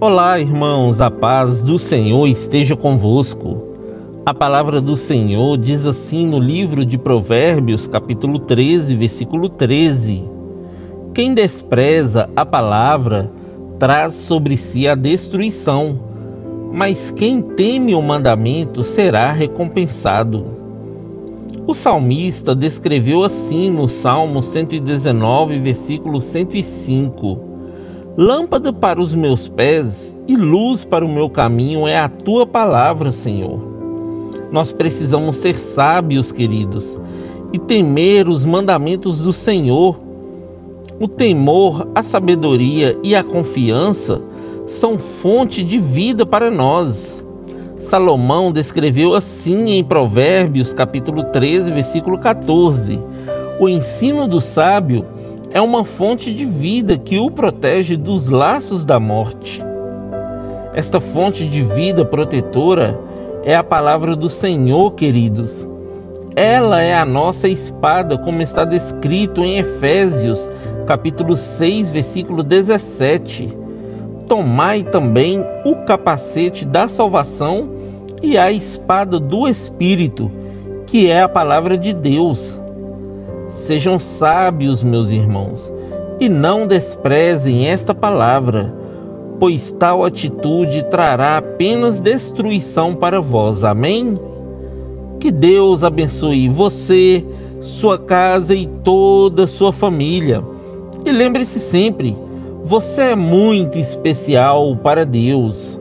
Olá, irmãos, a paz do Senhor esteja convosco. A palavra do Senhor diz assim no livro de Provérbios, capítulo 13, versículo 13: Quem despreza a palavra traz sobre si a destruição, mas quem teme o mandamento será recompensado. O salmista descreveu assim no Salmo 119, versículo 105: Lâmpada para os meus pés e luz para o meu caminho é a tua palavra, Senhor. Nós precisamos ser sábios, queridos, e temer os mandamentos do Senhor. O temor, a sabedoria e a confiança são fonte de vida para nós. Salomão descreveu assim em Provérbios, capítulo 13, versículo 14: O ensino do sábio é uma fonte de vida que o protege dos laços da morte. Esta fonte de vida protetora é a palavra do Senhor, queridos. Ela é a nossa espada, como está descrito em Efésios, capítulo 6, versículo 17. Tomai também o capacete da salvação e a espada do Espírito, que é a palavra de Deus Sejam sábios, meus irmãos, e não desprezem esta palavra, pois tal atitude trará apenas destruição para vós. Amém? Que Deus abençoe você, sua casa e toda sua família. E lembre-se sempre, você é muito especial para Deus.